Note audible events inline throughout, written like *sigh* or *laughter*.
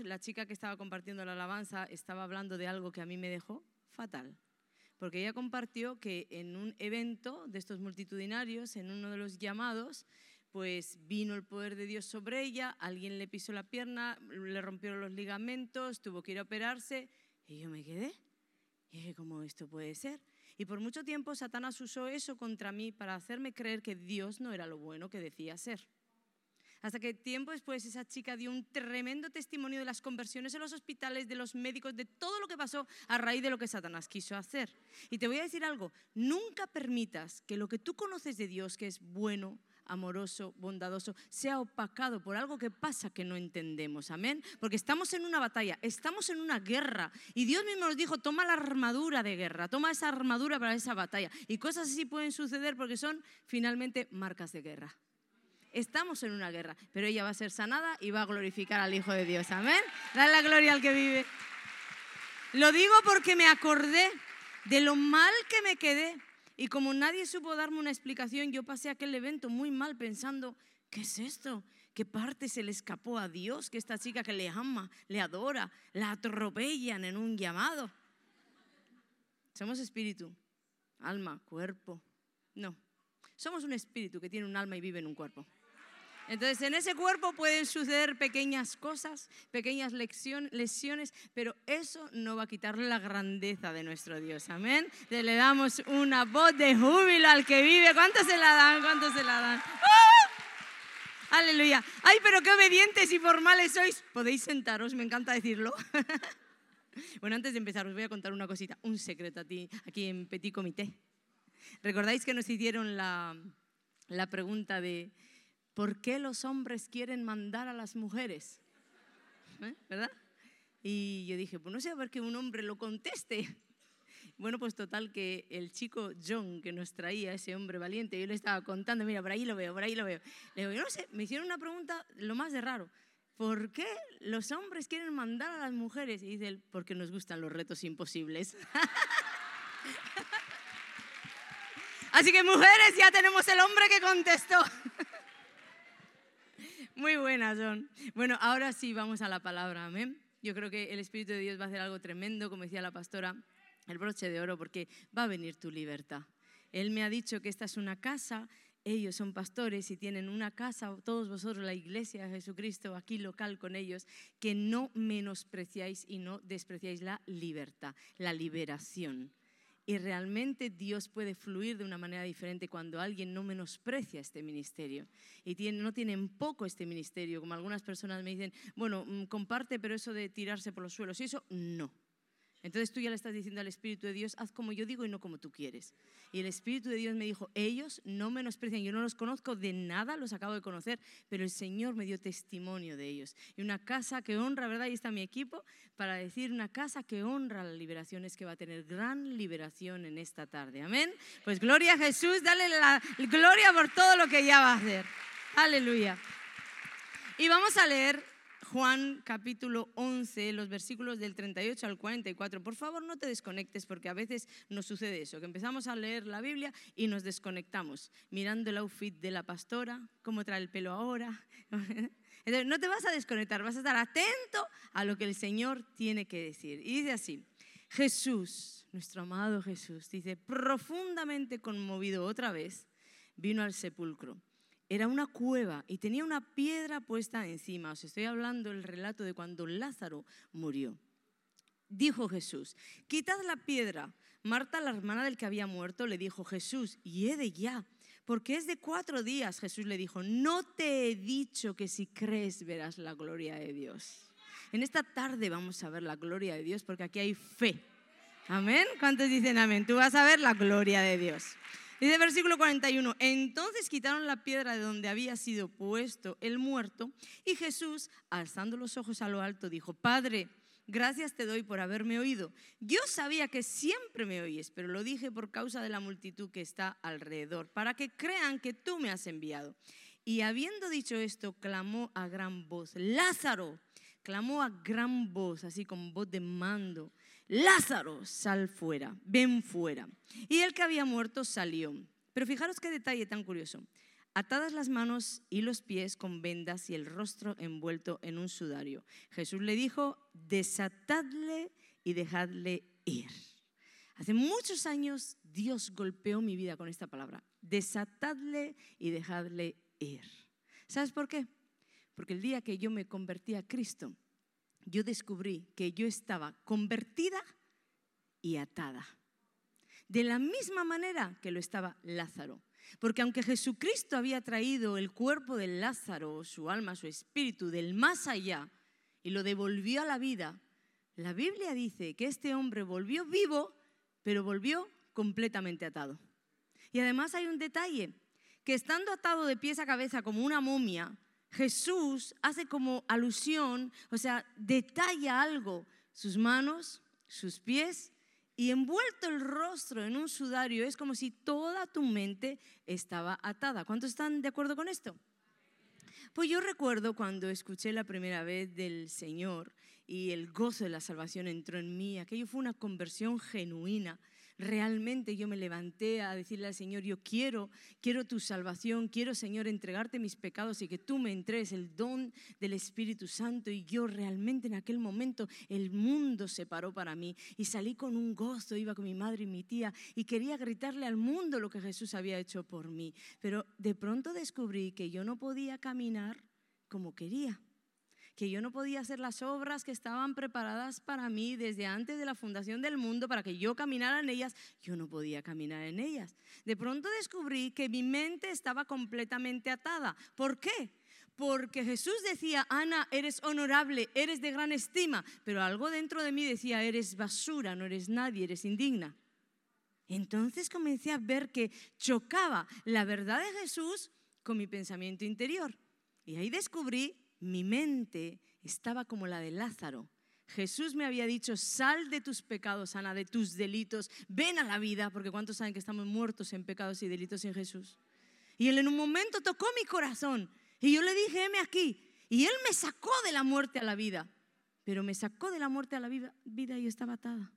la chica que estaba compartiendo la alabanza estaba hablando de algo que a mí me dejó fatal. Porque ella compartió que en un evento de estos multitudinarios, en uno de los llamados, pues vino el poder de Dios sobre ella, alguien le pisó la pierna, le rompieron los ligamentos, tuvo que ir a operarse y yo me quedé. Y dije, ¿cómo esto puede ser? Y por mucho tiempo Satanás usó eso contra mí para hacerme creer que Dios no era lo bueno que decía ser. Hasta que tiempo después esa chica dio un tremendo testimonio de las conversiones en los hospitales, de los médicos, de todo lo que pasó a raíz de lo que Satanás quiso hacer. Y te voy a decir algo, nunca permitas que lo que tú conoces de Dios, que es bueno, amoroso, bondadoso, sea opacado por algo que pasa que no entendemos. Amén. Porque estamos en una batalla, estamos en una guerra. Y Dios mismo nos dijo, toma la armadura de guerra, toma esa armadura para esa batalla. Y cosas así pueden suceder porque son finalmente marcas de guerra. Estamos en una guerra, pero ella va a ser sanada y va a glorificar al Hijo de Dios. Amén. Dale la gloria al que vive. Lo digo porque me acordé de lo mal que me quedé y como nadie supo darme una explicación, yo pasé aquel evento muy mal pensando, ¿qué es esto? ¿Qué parte se le escapó a Dios? Que esta chica que le ama, le adora, la atropellan en un llamado. Somos espíritu, alma, cuerpo. No, somos un espíritu que tiene un alma y vive en un cuerpo. Entonces, en ese cuerpo pueden suceder pequeñas cosas, pequeñas lesiones, pero eso no va a quitarle la grandeza de nuestro Dios. Amén. Le damos una voz de júbilo al que vive. ¿Cuántos se la dan? ¿Cuántos se la dan? ¡Uh! Aleluya. Ay, pero qué obedientes y formales sois. Podéis sentaros, me encanta decirlo. *laughs* bueno, antes de empezar, os voy a contar una cosita, un secreto a ti, aquí en Petit Comité. ¿Recordáis que nos hicieron la, la pregunta de ¿por qué los hombres quieren mandar a las mujeres? ¿Eh? ¿Verdad? Y yo dije, pues no sé, a ver que un hombre lo conteste. Bueno, pues total que el chico John que nos traía, ese hombre valiente, yo le estaba contando, mira, por ahí lo veo, por ahí lo veo. Le digo, no sé, me hicieron una pregunta lo más de raro. ¿Por qué los hombres quieren mandar a las mujeres? Y dice él, porque nos gustan los retos imposibles. *laughs* Así que mujeres, ya tenemos el hombre que contestó. Muy buenas son. Bueno, ahora sí vamos a la palabra, amén. Yo creo que el Espíritu de Dios va a hacer algo tremendo, como decía la pastora, el broche de oro, porque va a venir tu libertad. Él me ha dicho que esta es una casa, ellos son pastores y tienen una casa, todos vosotros, la iglesia de Jesucristo, aquí local con ellos, que no menospreciáis y no despreciáis la libertad, la liberación. Y realmente Dios puede fluir de una manera diferente cuando alguien no menosprecia este ministerio y tiene, no tienen poco este ministerio, como algunas personas me dicen, bueno, mm, comparte, pero eso de tirarse por los suelos, y eso no. Entonces tú ya le estás diciendo al Espíritu de Dios, haz como yo digo y no como tú quieres. Y el Espíritu de Dios me dijo, ellos no menosprecian, yo no los conozco de nada, los acabo de conocer, pero el Señor me dio testimonio de ellos. Y una casa que honra, ¿verdad? Ahí está mi equipo para decir una casa que honra la liberación es que va a tener gran liberación en esta tarde. Amén. Pues gloria a Jesús, dale la gloria por todo lo que ya va a hacer. Aleluya. Y vamos a leer Juan capítulo 11, los versículos del 38 al 44. Por favor, no te desconectes porque a veces nos sucede eso, que empezamos a leer la Biblia y nos desconectamos, mirando el outfit de la pastora, cómo trae el pelo ahora. *laughs* Entonces, no te vas a desconectar, vas a estar atento a lo que el Señor tiene que decir. Y dice así, Jesús, nuestro amado Jesús, dice, profundamente conmovido otra vez, vino al sepulcro era una cueva y tenía una piedra puesta encima. Os estoy hablando del relato de cuando Lázaro murió. Dijo Jesús, quitad la piedra. Marta, la hermana del que había muerto, le dijo, Jesús, de ya, porque es de cuatro días. Jesús le dijo, no te he dicho que si crees verás la gloria de Dios. En esta tarde vamos a ver la gloria de Dios porque aquí hay fe. Amén. ¿Cuántos dicen amén? Tú vas a ver la gloria de Dios. Dice versículo 41, entonces quitaron la piedra de donde había sido puesto el muerto y Jesús, alzando los ojos a lo alto, dijo, Padre, gracias te doy por haberme oído. Yo sabía que siempre me oyes, pero lo dije por causa de la multitud que está alrededor, para que crean que tú me has enviado. Y habiendo dicho esto, clamó a gran voz, Lázaro, clamó a gran voz, así con voz de mando. Lázaro, sal fuera, ven fuera. Y el que había muerto salió. Pero fijaros qué detalle tan curioso. atadas las manos y los pies con vendas y el rostro envuelto en un sudario. Jesús le dijo, desatadle y dejadle ir. Hace muchos años Dios golpeó mi vida con esta palabra, desatadle y dejadle ir. ¿Sabes por qué? Porque el día que yo me convertí a Cristo, yo descubrí que yo estaba convertida y atada. De la misma manera que lo estaba Lázaro. Porque aunque Jesucristo había traído el cuerpo de Lázaro, su alma, su espíritu, del más allá, y lo devolvió a la vida, la Biblia dice que este hombre volvió vivo, pero volvió completamente atado. Y además hay un detalle, que estando atado de pies a cabeza como una momia, Jesús hace como alusión, o sea, detalla algo, sus manos, sus pies y envuelto el rostro en un sudario, es como si toda tu mente estaba atada. ¿Cuántos están de acuerdo con esto? Pues yo recuerdo cuando escuché la primera vez del Señor y el gozo de la salvación entró en mí, aquello fue una conversión genuina realmente yo me levanté a decirle al Señor, yo quiero, quiero tu salvación, quiero Señor entregarte mis pecados y que tú me entregues el don del Espíritu Santo. Y yo realmente en aquel momento el mundo se paró para mí y salí con un gozo, iba con mi madre y mi tía y quería gritarle al mundo lo que Jesús había hecho por mí. Pero de pronto descubrí que yo no podía caminar como quería que yo no podía hacer las obras que estaban preparadas para mí desde antes de la fundación del mundo para que yo caminara en ellas, yo no podía caminar en ellas. De pronto descubrí que mi mente estaba completamente atada. ¿Por qué? Porque Jesús decía, Ana, eres honorable, eres de gran estima, pero algo dentro de mí decía, eres basura, no eres nadie, eres indigna. Entonces comencé a ver que chocaba la verdad de Jesús con mi pensamiento interior. Y ahí descubrí mi mente estaba como la de Lázaro. Jesús me había dicho, sal de tus pecados, Ana, de tus delitos, ven a la vida, porque ¿cuántos saben que estamos muertos en pecados y delitos sin Jesús? Y él en un momento tocó mi corazón y yo le dije, heme aquí. Y él me sacó de la muerte a la vida, pero me sacó de la muerte a la vida, vida y estaba atada.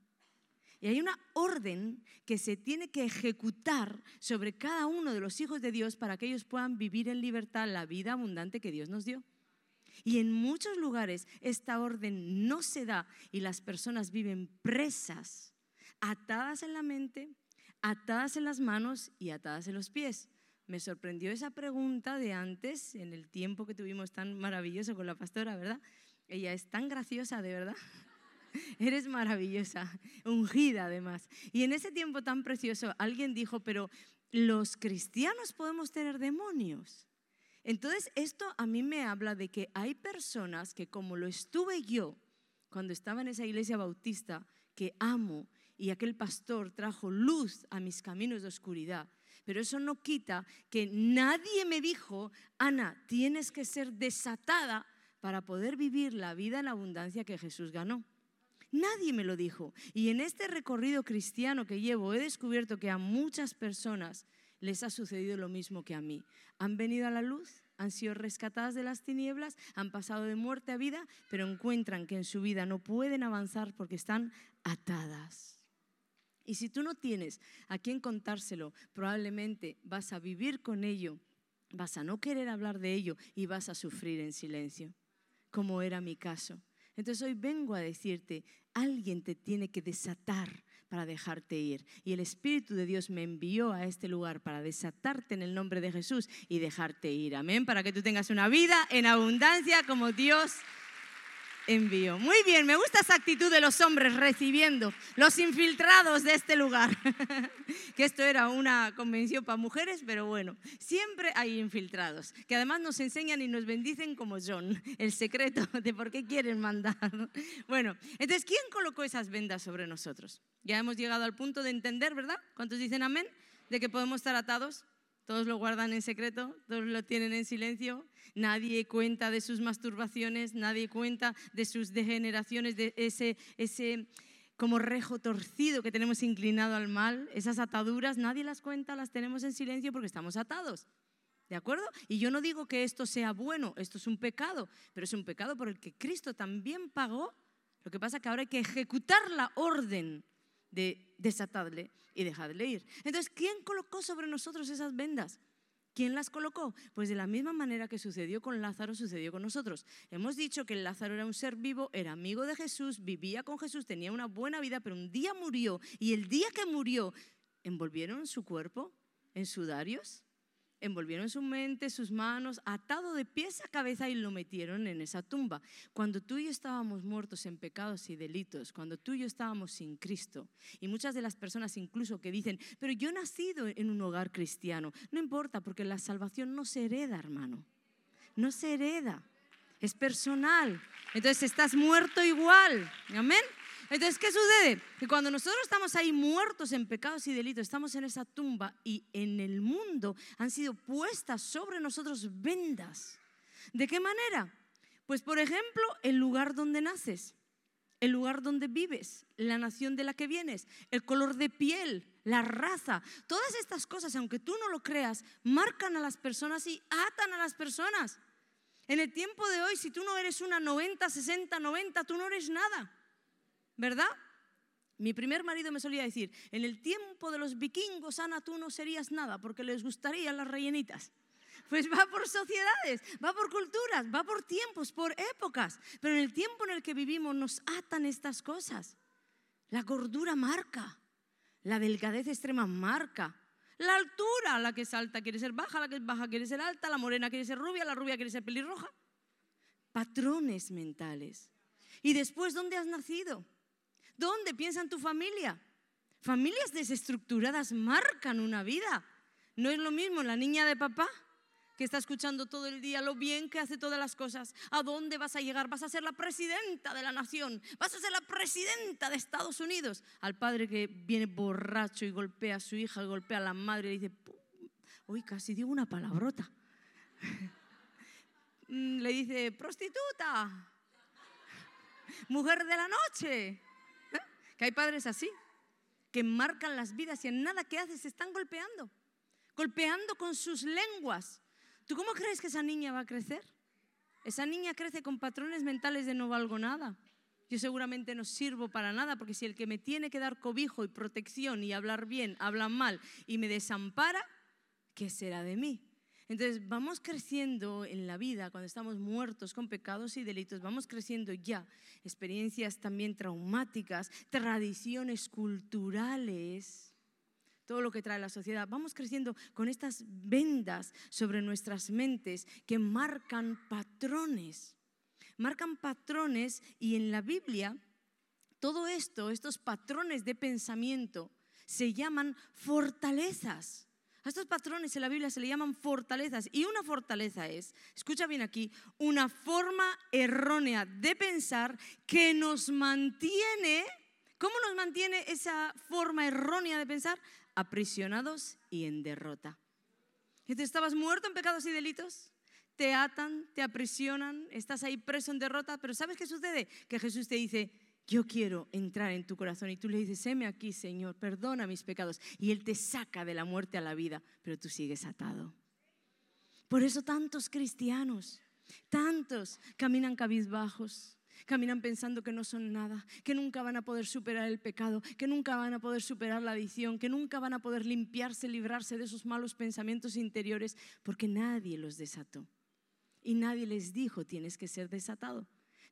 Y hay una orden que se tiene que ejecutar sobre cada uno de los hijos de Dios para que ellos puedan vivir en libertad la vida abundante que Dios nos dio. Y en muchos lugares esta orden no se da y las personas viven presas, atadas en la mente, atadas en las manos y atadas en los pies. Me sorprendió esa pregunta de antes, en el tiempo que tuvimos tan maravilloso con la pastora, ¿verdad? Ella es tan graciosa, de verdad. *laughs* Eres maravillosa, ungida además. Y en ese tiempo tan precioso, alguien dijo, pero los cristianos podemos tener demonios. Entonces, esto a mí me habla de que hay personas que como lo estuve yo cuando estaba en esa iglesia bautista, que amo, y aquel pastor trajo luz a mis caminos de oscuridad, pero eso no quita que nadie me dijo, Ana, tienes que ser desatada para poder vivir la vida en abundancia que Jesús ganó. Nadie me lo dijo. Y en este recorrido cristiano que llevo he descubierto que a muchas personas les ha sucedido lo mismo que a mí. Han venido a la luz, han sido rescatadas de las tinieblas, han pasado de muerte a vida, pero encuentran que en su vida no pueden avanzar porque están atadas. Y si tú no tienes a quien contárselo, probablemente vas a vivir con ello, vas a no querer hablar de ello y vas a sufrir en silencio, como era mi caso. Entonces hoy vengo a decirte, alguien te tiene que desatar para dejarte ir. Y el Espíritu de Dios me envió a este lugar para desatarte en el nombre de Jesús y dejarte ir. Amén. Para que tú tengas una vida en abundancia como Dios envío. Muy bien, me gusta esa actitud de los hombres recibiendo los infiltrados de este lugar. *laughs* que esto era una convención para mujeres, pero bueno, siempre hay infiltrados, que además nos enseñan y nos bendicen como John, el secreto de por qué quieren mandar. *laughs* bueno, entonces, ¿quién colocó esas vendas sobre nosotros? Ya hemos llegado al punto de entender, ¿verdad? ¿Cuántos dicen amén? De que podemos estar atados. Todos lo guardan en secreto, todos lo tienen en silencio, nadie cuenta de sus masturbaciones, nadie cuenta de sus degeneraciones, de ese, ese como rejo torcido que tenemos inclinado al mal, esas ataduras, nadie las cuenta, las tenemos en silencio porque estamos atados. ¿De acuerdo? Y yo no digo que esto sea bueno, esto es un pecado, pero es un pecado por el que Cristo también pagó. Lo que pasa es que ahora hay que ejecutar la orden de desatadle y dejadle ir. Entonces, ¿quién colocó sobre nosotros esas vendas? ¿Quién las colocó? Pues de la misma manera que sucedió con Lázaro, sucedió con nosotros. Hemos dicho que Lázaro era un ser vivo, era amigo de Jesús, vivía con Jesús, tenía una buena vida, pero un día murió y el día que murió, envolvieron su cuerpo en sudarios envolvieron su mente, sus manos, atado de pies a cabeza y lo metieron en esa tumba. Cuando tú y yo estábamos muertos en pecados y delitos, cuando tú y yo estábamos sin Cristo, y muchas de las personas incluso que dicen, pero yo he nacido en un hogar cristiano, no importa porque la salvación no se hereda, hermano, no se hereda, es personal. Entonces estás muerto igual, amén. Entonces, ¿qué sucede? Que cuando nosotros estamos ahí muertos en pecados y delitos, estamos en esa tumba y en el mundo han sido puestas sobre nosotros vendas. ¿De qué manera? Pues, por ejemplo, el lugar donde naces, el lugar donde vives, la nación de la que vienes, el color de piel, la raza, todas estas cosas, aunque tú no lo creas, marcan a las personas y atan a las personas. En el tiempo de hoy, si tú no eres una 90, 60, 90, tú no eres nada. ¿Verdad? Mi primer marido me solía decir, en el tiempo de los vikingos, Ana, tú no serías nada porque les gustarían las rellenitas. Pues va por sociedades, va por culturas, va por tiempos, por épocas. Pero en el tiempo en el que vivimos nos atan estas cosas. La gordura marca, la delgadez extrema marca, la altura, la que es alta quiere ser baja, la que es baja quiere ser alta, la morena quiere ser rubia, la rubia quiere ser pelirroja. Patrones mentales. ¿Y después dónde has nacido? ¿Dónde piensa en tu familia? Familias desestructuradas marcan una vida. No es lo mismo la niña de papá que está escuchando todo el día lo bien que hace todas las cosas. ¿A dónde vas a llegar? Vas a ser la presidenta de la nación. Vas a ser la presidenta de Estados Unidos. Al padre que viene borracho y golpea a su hija, golpea a la madre y dice, uy, casi digo una palabrota. *laughs* Mm, le dice, prostituta, *laughs* mujer de la noche. Que hay padres así, que marcan las vidas y en nada que haces se están golpeando, golpeando con sus lenguas. ¿Tú cómo crees que esa niña va a crecer? Esa niña crece con patrones mentales de no valgo nada. Yo seguramente no sirvo para nada porque si el que me tiene que dar cobijo y protección y hablar bien, habla mal y me desampara, ¿qué será de mí? Entonces vamos creciendo en la vida cuando estamos muertos con pecados y delitos, vamos creciendo ya, experiencias también traumáticas, tradiciones culturales, todo lo que trae la sociedad, vamos creciendo con estas vendas sobre nuestras mentes que marcan patrones, marcan patrones y en la Biblia todo esto, estos patrones de pensamiento, se llaman fortalezas. A estos patrones en la Biblia se le llaman fortalezas. Y una fortaleza es, escucha bien aquí, una forma errónea de pensar que nos mantiene, ¿cómo nos mantiene esa forma errónea de pensar? Aprisionados y en derrota. ¿Y estabas muerto en pecados y delitos? Te atan, te aprisionan, estás ahí preso en derrota, pero ¿sabes qué sucede? Que Jesús te dice, yo quiero entrar en tu corazón. Y tú le dices, heme aquí, Señor, perdona mis pecados. Y Él te saca de la muerte a la vida, pero tú sigues atado. Por eso tantos cristianos, tantos caminan cabizbajos, caminan pensando que no son nada, que nunca van a poder superar el pecado, que nunca van a poder superar la adicción, que nunca van a poder limpiarse, librarse de esos malos pensamientos interiores, porque nadie los desató. Y nadie les dijo, tienes que ser desatado.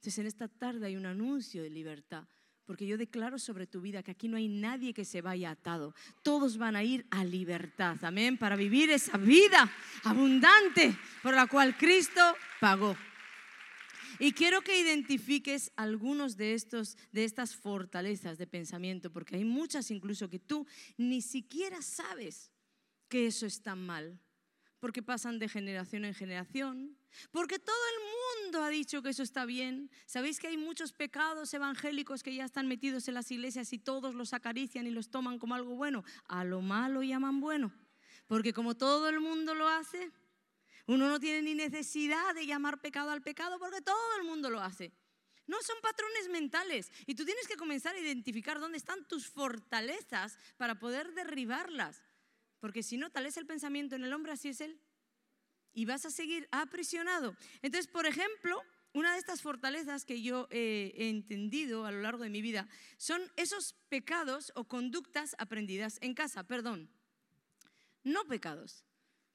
Entonces en esta tarde hay un anuncio de libertad, porque yo declaro sobre tu vida que aquí no hay nadie que se vaya atado. Todos van a ir a libertad, amén, para vivir esa vida abundante por la cual Cristo pagó. Y quiero que identifiques algunos de estos de estas fortalezas de pensamiento, porque hay muchas incluso que tú ni siquiera sabes que eso está mal, porque pasan de generación en generación, porque todo el mundo ha dicho que eso está bien. ¿Sabéis que hay muchos pecados evangélicos que ya están metidos en las iglesias y todos los acarician y los toman como algo bueno? A lo malo llaman bueno. Porque como todo el mundo lo hace, uno no tiene ni necesidad de llamar pecado al pecado porque todo el mundo lo hace. No son patrones mentales y tú tienes que comenzar a identificar dónde están tus fortalezas para poder derribarlas. Porque si no, tal es el pensamiento en el hombre, así es él y vas a seguir aprisionado. Entonces, por ejemplo, una de estas fortalezas que yo he entendido a lo largo de mi vida son esos pecados o conductas aprendidas en casa, perdón. No pecados,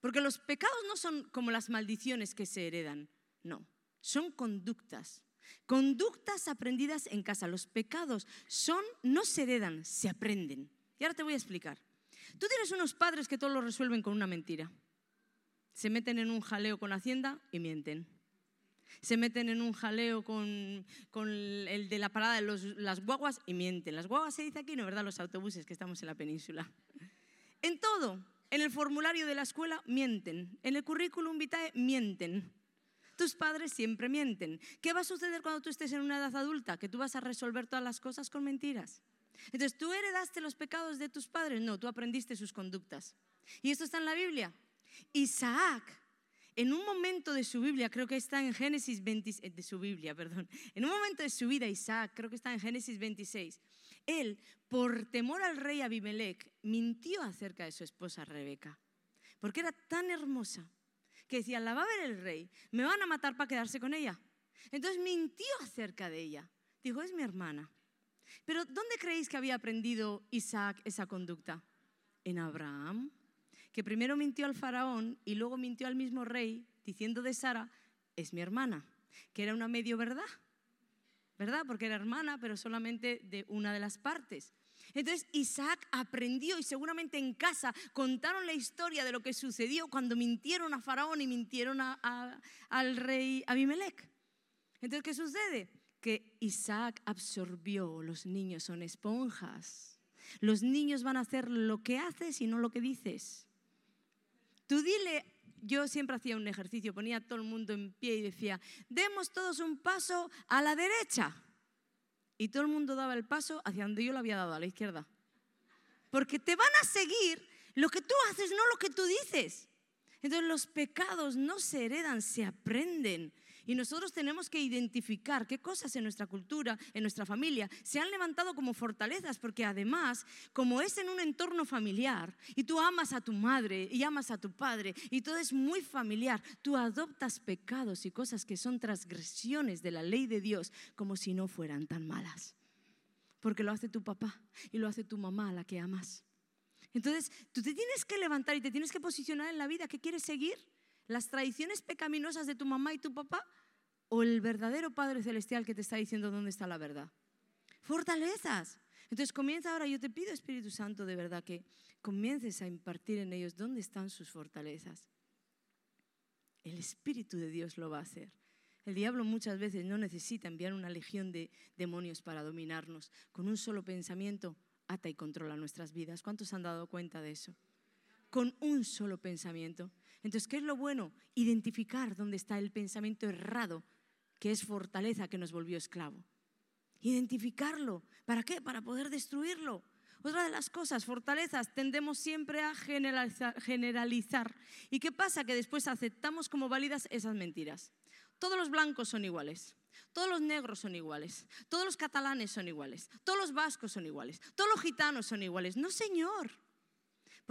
Porque los pecados no son como las maldiciones que se heredan, no, son conductas. Conductas aprendidas en casa. Los pecados son, no se heredan, se aprenden. Y ahora te voy a explicar. Tú tienes unos padres que todo lo resuelven con una mentira. Se meten en un jaleo con Hacienda y mienten. Se meten en un jaleo con, el de la parada de las guaguas y mienten. Las guaguas se dice aquí, ¿no verdad? Los autobuses que estamos en la península. En todo, en el formulario de la escuela mienten. En el currículum vitae mienten. Tus padres siempre mienten. ¿Qué va a suceder cuando tú estés en una edad adulta? Que tú vas a resolver todas las cosas con mentiras. Entonces, ¿tú heredaste los pecados de tus padres? No, tú aprendiste sus conductas. Y esto está en la Biblia. Isaac, en un momento de su Biblia, creo que está en Génesis 26, eh, de su Biblia, perdón, en un momento de su vida, Isaac, creo que está en Génesis 26, él, por temor al rey Abimelech, mintió acerca de su esposa Rebeca, porque era tan hermosa que decía, la va a ver el rey, me van a matar para quedarse con ella. Entonces mintió acerca de ella. Dijo, es mi hermana. Pero ¿dónde creéis que había aprendido Isaac esa conducta? En Abraham, que primero mintió al faraón y luego mintió al mismo rey, diciendo de Sara, es mi hermana, que era una medio verdad, ¿verdad? Porque era hermana, pero solamente de una de las partes. Entonces Isaac aprendió y seguramente en casa contaron la historia de lo que sucedió cuando mintieron a Faraón y mintieron al rey Abimelech. Entonces, ¿qué sucede? Que Isaac absorbió, los niños son esponjas. Los niños van a hacer lo que haces y no lo que dices. Tú dile, yo siempre hacía un ejercicio, ponía a todo el mundo en pie y decía, demos todos un paso a la derecha y todo el mundo daba el paso hacia donde yo lo había dado, a la izquierda. Porque te van a seguir lo que tú haces, no lo que tú dices. Entonces los pecados no se heredan, se aprenden. Y nosotros tenemos que identificar qué cosas en nuestra cultura, en nuestra familia, se han levantado como fortalezas, porque además, como es en un entorno familiar, y tú amas a tu madre y amas a tu padre, y todo es muy familiar, tú adoptas pecados y cosas que son transgresiones de la ley de Dios como si no fueran tan malas. Porque lo hace tu papá y lo hace tu mamá a la que amas. Entonces, tú te tienes que levantar y te tienes que posicionar en la vida. ¿Qué quieres seguir? ¿Las tradiciones pecaminosas de tu mamá y tu papá? o el verdadero Padre Celestial que te está diciendo dónde está la verdad. Fortalezas. Entonces comienza ahora, yo te pido Espíritu Santo de verdad que comiences a impartir en ellos dónde están sus fortalezas. El Espíritu de Dios lo va a hacer. El diablo muchas veces no necesita enviar una legión de demonios para dominarnos. Con un solo pensamiento ata y controla nuestras vidas. ¿Cuántos han dado cuenta de eso? Con un solo pensamiento. Entonces, ¿qué es lo bueno? Identificar dónde está el pensamiento errado que es fortaleza que nos volvió esclavo. Identificarlo. ¿Para qué? Para poder destruirlo. Otra de las cosas, fortalezas, tendemos siempre a generalizar, ¿Y qué pasa? Que después aceptamos como válidas esas mentiras. Todos los blancos son iguales. Todos los negros son iguales, todos los catalanes son iguales, todos los vascos son iguales, todos los gitanos son iguales. No, señor.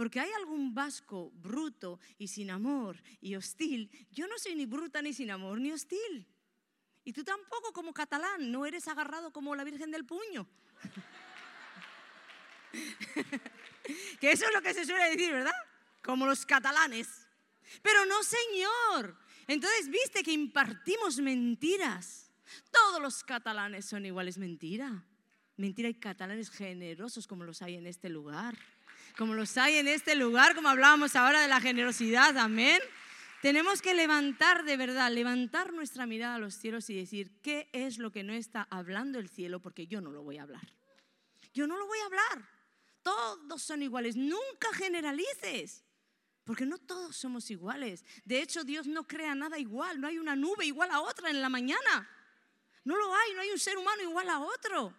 Porque hay algún vasco bruto y sin amor y hostil. Yo no soy ni bruta ni sin amor ni hostil. Y tú tampoco como catalán, no eres agarrado como la Virgen del Puño. *laughs* que eso es lo que se suele decir, ¿verdad? Como los catalanes. Pero no, señor. Entonces, viste que impartimos mentiras. Todos los catalanes son iguales. Mentira. Mentira, hay catalanes generosos como los hay en este lugar. Como los hay en este lugar, como hablábamos ahora de la generosidad. Amén. Tenemos que levantar de verdad, levantar nuestra mirada a los cielos y decir, ¿qué es lo que no está hablando el cielo? Porque yo no lo voy a hablar. Yo no lo voy a hablar. Todos son iguales. Nunca generalices. Porque no todos somos iguales. De hecho, Dios no crea nada igual. No hay una nube igual a otra en la mañana. No lo hay. No hay un ser humano igual a otro.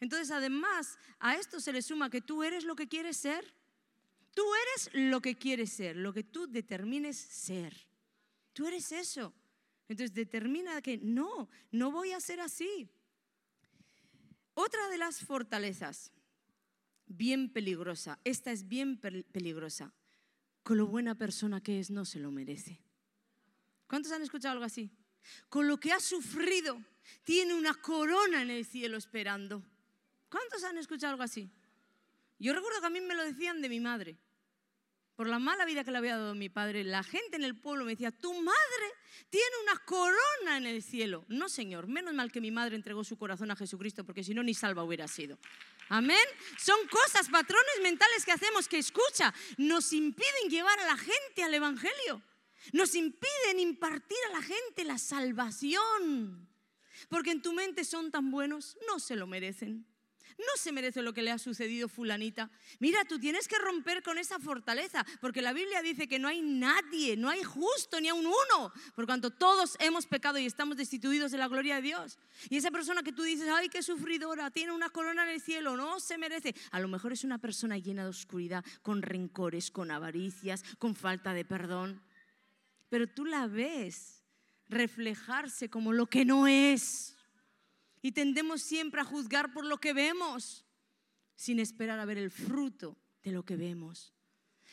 Entonces, además, a esto se le suma que tú eres lo que quieres ser. Tú eres lo que quieres ser, lo que tú determines ser. Tú eres eso. Entonces determina que no, no voy a ser así. Otra de las fortalezas, bien peligrosa, esta es bien peligrosa, con lo buena persona que es no se lo merece. ¿Cuántos han escuchado algo así? Con lo que ha sufrido, tiene una corona en el cielo esperando. ¿Cuántos han escuchado algo así? Yo recuerdo que a mí me lo decían de mi madre. por la mala vida que le había dado mi padre, la gente en el pueblo me decía, tu madre tiene una corona en el cielo. No, Señor, menos mal que mi madre entregó su corazón a Jesucristo, porque si no, ni salva hubiera sido. Amén. Son cosas, patrones mentales que hacemos que, escucha, nos impiden llevar a la gente al Evangelio. Nos impiden impartir a la gente la salvación. Porque en tu mente son tan buenos, no se lo merecen no se merece lo que le ha sucedido fulanita. Mira, tú tienes que romper con esa fortaleza, porque la Biblia dice que no hay nadie, no hay justo ni a un uno, por cuanto todos hemos pecado y estamos destituidos de la gloria de Dios. Y esa persona que tú dices, ay, qué sufridora, tiene una corona en el cielo, no se merece, a lo mejor es una persona llena de oscuridad, con rencores, con avaricias, con falta de perdón. Pero tú la ves reflejarse como lo que no es y tendemos siempre a juzgar por lo que vemos, sin esperar a ver el fruto de lo que vemos.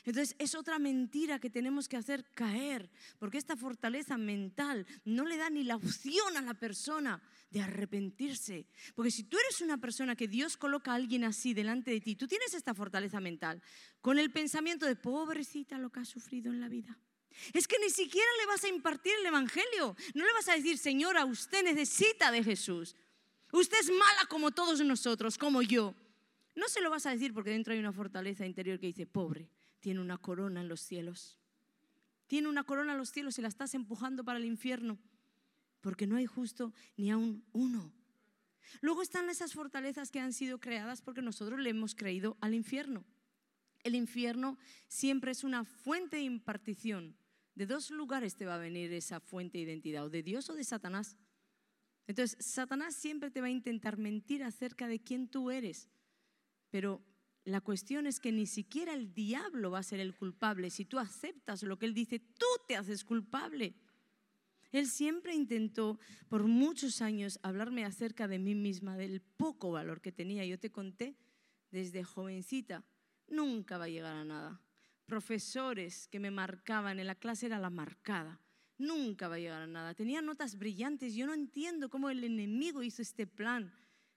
Entonces es otra mentira que tenemos que hacer caer, porque esta fortaleza mental no le da ni la opción a la persona de arrepentirse. Porque si tú eres una persona que Dios coloca a alguien así delante de ti, tú tienes esta fortaleza mental, con el pensamiento de pobrecita lo que ha sufrido en la vida. Es que ni siquiera le vas a impartir el Evangelio, no le vas a decir, Señora, usted necesita de Jesús. Usted es mala como todos nosotros, como yo. No se lo vas a decir porque dentro hay una fortaleza interior que dice, pobre, tiene una corona en los cielos. Tiene una corona en los cielos y la estás empujando para el infierno. Porque no hay justo ni aún uno. Luego están esas fortalezas que han sido creadas porque nosotros le hemos creído al infierno. El infierno siempre es una fuente de impartición. De dos lugares te va a venir esa fuente de identidad, o de Dios o de Satanás. Entonces, Satanás siempre te va a intentar mentir acerca de quién tú eres. Pero la cuestión es que ni siquiera el diablo va a ser el culpable. Si tú aceptas lo que él dice, tú te haces culpable. Él siempre intentó por muchos años hablarme acerca de mí misma, del poco valor que tenía. Yo te conté desde jovencita, nunca va a llegar a nada. Profesores que me marcaban, en la clase era la marcada nunca va a llegar a nada. Tenía notas brillantes. Yo no entiendo cómo el enemigo hizo este plan.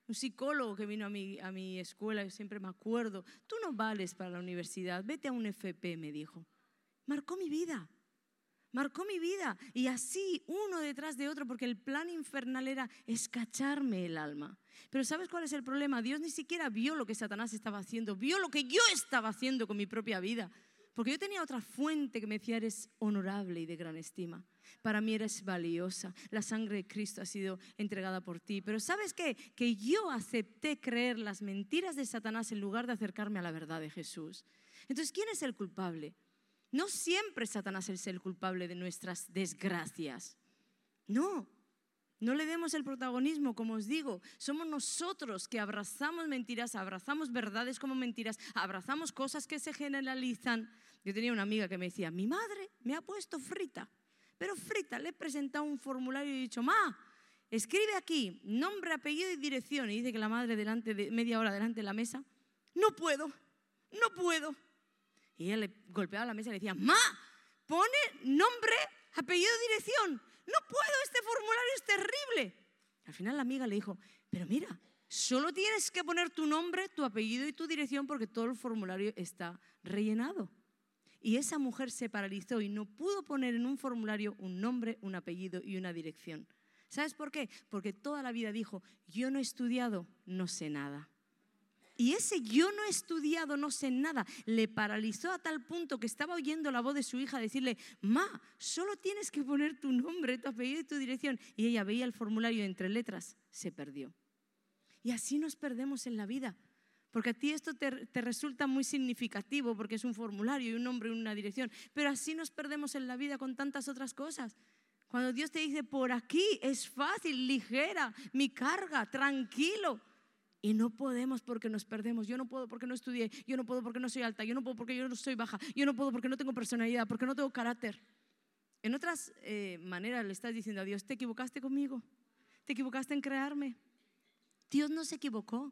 Un psicólogo que vino a mi, a mi escuela, yo siempre me acuerdo, tú no vales para la universidad, vete a un FP, me dijo. Marcó mi vida, marcó mi vida. Y así, uno detrás de otro, porque el plan infernal era escacharme el alma. Pero ¿sabes cuál es el problema? Dios ni siquiera vio lo que Satanás estaba haciendo, vio lo que yo estaba haciendo con mi propia vida. Porque yo tenía otra fuente que me decía, eres honorable y de gran estima. Para mí eres valiosa. La sangre de Cristo ha sido entregada por ti. Pero ¿sabes qué? Que yo acepté creer las mentiras de Satanás en lugar de acercarme a la verdad de Jesús. Entonces, ¿quién es el culpable? No siempre Satanás es el culpable de nuestras desgracias. No, no le demos el protagonismo, como os digo. Somos nosotros que abrazamos mentiras, abrazamos verdades como mentiras, abrazamos cosas que se generalizan yo tenía una amiga que me decía, mi madre me ha puesto frita, pero frita, le he presentado un formulario y he dicho, ma, escribe aquí nombre, apellido y dirección. Y dice que la madre delante de media hora delante de la mesa, no puedo, no puedo. Y ella le golpeaba la mesa y le decía, ma, pone nombre, apellido dirección. No puedo, este formulario es terrible. Al final la amiga le dijo, pero mira, solo tienes que poner tu nombre, tu apellido y tu dirección porque todo el formulario está rellenado. Y esa mujer se paralizó y no pudo poner en un formulario un nombre, un apellido y una dirección. ¿Sabes por qué? Porque toda la vida dijo, yo no he estudiado, no sé nada. Y ese yo no he estudiado, no sé nada, le paralizó a tal punto que estaba oyendo la voz de su hija decirle, ma, solo tienes que poner tu nombre, tu apellido y tu dirección. Y ella veía el formulario entre letras, se perdió. Y así nos perdemos en la vida. Porque a ti esto te, resulta muy significativo porque es un formulario y un nombre y una dirección. Pero así nos perdemos en la vida con tantas otras cosas. Cuando Dios te dice, por aquí es fácil, ligera, mi carga, tranquilo. Y no podemos porque nos perdemos. Yo no puedo porque no estudié. Yo no puedo porque no soy alta. Yo no puedo porque yo no soy baja. Yo no puedo porque no tengo personalidad, porque no tengo carácter. En otras eh, maneras le estás diciendo a Dios, te equivocaste conmigo. Te equivocaste en crearme. Dios no se equivocó.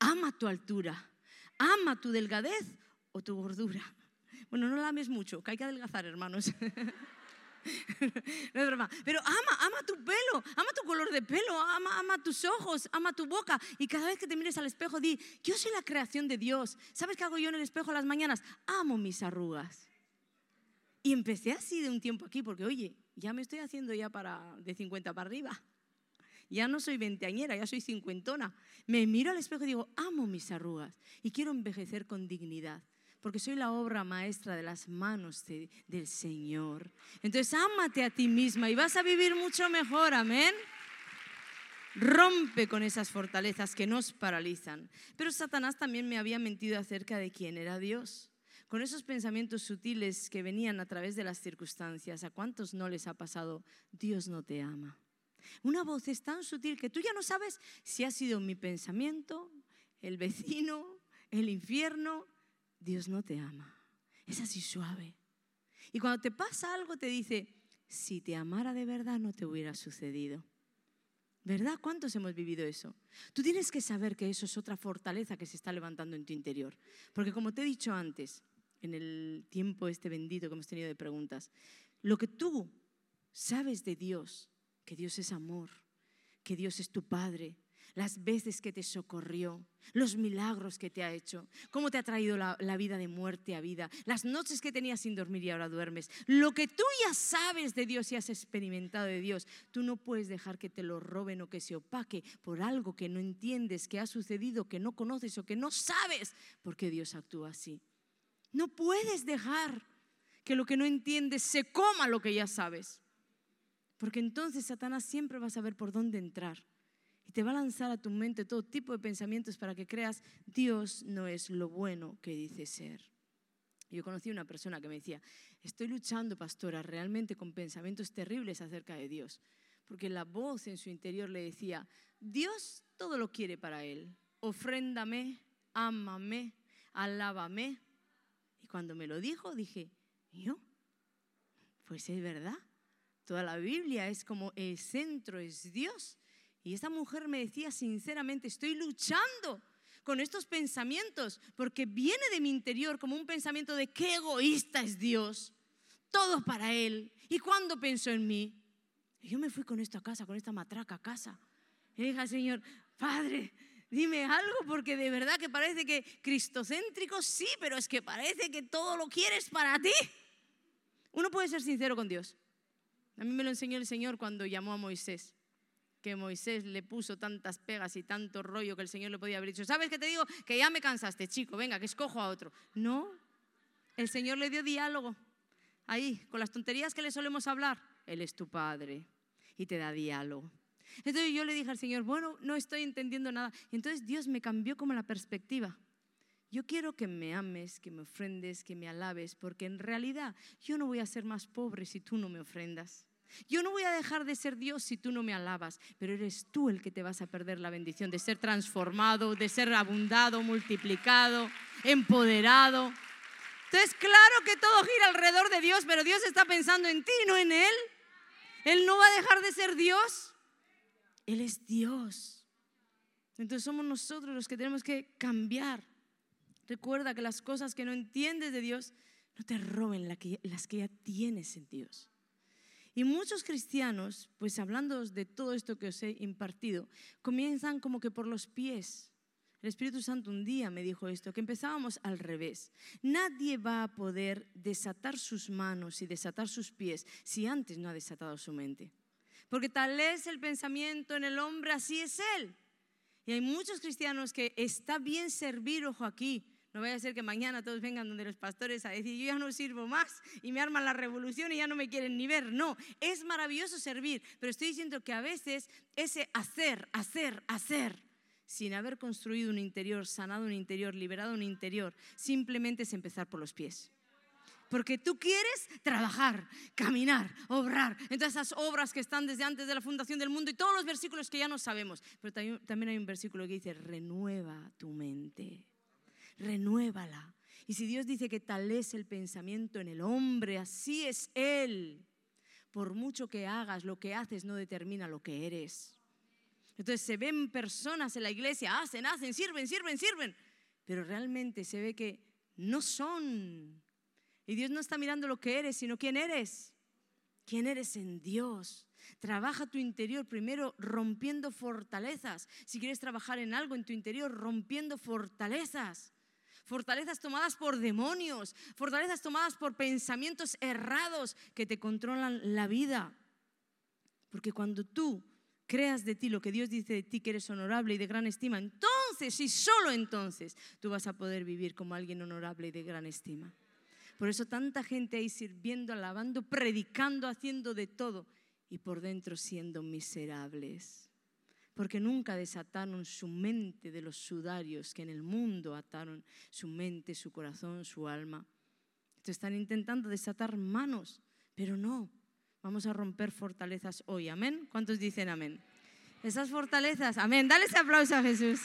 Ama tu altura, ama tu delgadez o tu gordura. Bueno, no la ames mucho, que hay que adelgazar, hermanos. *laughs* *laughs* no es broma. Pero ama, ama tu pelo, ama tu color de pelo, ama, ama tus ojos, ama tu boca. Y cada vez que te mires al espejo, di, yo soy la creación de Dios. ¿Sabes qué hago yo en el espejo a las mañanas? Amo mis arrugas. Y empecé así de un tiempo aquí, porque oye, ya me estoy haciendo ya para de 50 para arriba. Ya no soy veinteañera, ya soy cincuentona. Me miro al espejo y digo, amo mis arrugas y quiero envejecer con dignidad porque soy la obra maestra de las manos del Señor. Entonces, ámate a ti misma y vas a vivir mucho mejor, amén. Rompe con esas fortalezas que nos paralizan. Pero Satanás también me había mentido acerca de quién era Dios. Con esos pensamientos sutiles que venían a través de las circunstancias, ¿a cuántos no les ha pasado? Dios no te ama. Una voz es tan sutil que tú ya no sabes si ha sido mi pensamiento, el vecino, el infierno, Dios no te ama. Es así suave. Y cuando te pasa algo te dice, si te amara de verdad no te hubiera sucedido. ¿Verdad? ¿Cuántos hemos vivido eso? Tú tienes que saber que eso es otra fortaleza que se está levantando en tu interior. Porque como te he dicho antes, en el tiempo este bendito que hemos tenido de preguntas, lo que tú sabes de Dios, que Dios es amor, que Dios es tu Padre, las veces que te socorrió, los milagros que te ha hecho, cómo te ha traído la, vida de muerte a vida, las noches que tenías sin dormir y ahora duermes. Lo que tú ya sabes de Dios y has experimentado de Dios, tú no puedes dejar que te lo roben o que se opaque por algo que no entiendes, que ha sucedido, que no conoces o que no sabes por qué Dios actúa así. No puedes dejar que lo que no entiendes se coma lo que ya sabes. Porque entonces Satanás siempre va a saber por dónde entrar y te va a lanzar a tu mente todo tipo de pensamientos para que creas, Dios no es lo bueno que dice ser. Yo conocí una persona que me decía, estoy luchando, pastora, realmente con pensamientos terribles acerca de Dios, porque la voz en su interior le decía, Dios todo lo quiere para él, ofréndame, ámame, alábame. Y cuando me lo dijo, dije, ¿yo? Pues es verdad. Toda la Biblia es como el centro es Dios. Y esa mujer me decía sinceramente, estoy luchando con estos pensamientos porque viene de mi interior como un pensamiento de qué egoísta es Dios, todo para Él. ¿Y cuándo pensó en mí? Y yo me fui con esto a casa, con esta matraca a casa. Y dije al Señor, Padre, dime algo porque de verdad que parece que cristocéntrico sí, pero es que parece que todo lo quieres para ti. Uno puede ser sincero con Dios. A mí me lo enseñó el Señor cuando llamó a Moisés que Moisés le puso tantas pegas y tanto rollo que el Señor le podía haber dicho, ¿sabes qué te digo? Que ya me cansaste, chico, venga, que escojo a otro. No, el Señor le dio diálogo. Ahí, con las tonterías que le solemos hablar, Él es tu Padre y te da diálogo. Entonces yo le dije al Señor, bueno, no estoy entendiendo nada. entonces Dios me cambió como la perspectiva. Yo quiero que me ames, que me ofrendes, que me alabes, porque en realidad yo no voy a ser más pobre si tú no me ofrendas. Yo no voy a dejar de ser Dios si tú no me alabas, pero eres tú el que te vas a perder la bendición de ser transformado, de ser abundado, multiplicado, empoderado. Entonces, claro que todo gira alrededor de Dios, pero Dios está pensando en ti, no en Él. Él no va a dejar de ser Dios. Él es Dios. Entonces somos nosotros los que tenemos que cambiar. Recuerda que las cosas que no entiendes de Dios no te roben las que ya tienes en Dios. Y muchos cristianos, pues hablando de todo esto que os he impartido, comienzan como que por los pies. El Espíritu Santo un día me dijo esto, que empezábamos al revés. Nadie va a poder desatar sus manos y desatar sus pies si antes no ha desatado su mente. Porque tal es el pensamiento en el hombre, así es él. Y hay muchos cristianos que está bien servir, ojo aquí, no vaya a ser que mañana todos vengan donde los pastores a decir, yo ya no sirvo más y me arman la revolución y ya no me quieren ni ver. No, es maravilloso servir, pero estoy diciendo que a veces ese hacer, hacer, hacer, sin haber construido un interior, sanado un interior, liberado un interior, simplemente es empezar por los pies. Porque tú quieres trabajar, caminar, obrar. Entonces esas obras que están desde antes de la fundación del mundo y todos los versículos que ya no sabemos. Pero también hay un versículo que dice, renueva tu mente renuévala. Y si Dios dice que tal es el pensamiento en el hombre, así es Él. Por mucho que hagas, lo que haces no determina lo que eres. Entonces se ven personas en la iglesia, hacen, hacen, sirven, sirven, sirven, pero realmente se ve que no son. Y Dios no está mirando lo que eres, sino quién eres. quién eres en Dios. Trabaja tu interior primero rompiendo fortalezas. Si quieres trabajar en algo en tu interior, rompiendo fortalezas. Fortalezas tomadas por demonios, fortalezas tomadas por pensamientos errados que te controlan la vida. Porque cuando tú creas de ti lo que Dios dice de ti, que eres honorable y de gran estima, entonces y solo entonces tú vas a poder vivir como alguien honorable y de gran estima. Por eso tanta gente ahí sirviendo, alabando, predicando, haciendo de todo y por dentro siendo miserables. Porque nunca desataron su mente de los sudarios que en el mundo ataron su mente, su corazón, su alma. Entonces están intentando desatar manos, pero no, Vamos a romper fortalezas hoy. Amén. ¿Cuántos dicen amén? Esas fortalezas. Amén. Dale ese aplauso a Jesús.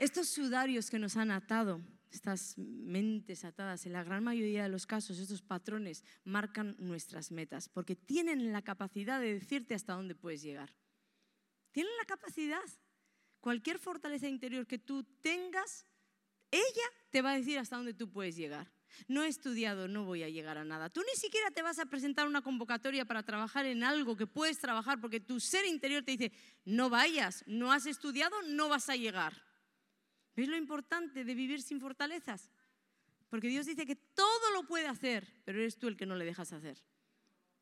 Estos sudarios que nos han atado, estas mentes atadas, en la gran mayoría de los casos, estos patrones marcan nuestras metas, porque tienen la capacidad de decirte hasta dónde puedes llegar. Tienen la capacidad. Cualquier fortaleza interior que tú tengas, ella te va a decir hasta dónde tú puedes llegar. No he estudiado, no voy a llegar a nada. Tú ni siquiera te vas a presentar una convocatoria para trabajar en algo que puedes trabajar porque tu ser interior te dice, no vayas, no has estudiado, no vas a llegar. ¿Ves lo importante de vivir sin fortalezas? Porque Dios dice que todo lo puede hacer, pero eres tú el que no le dejas hacer.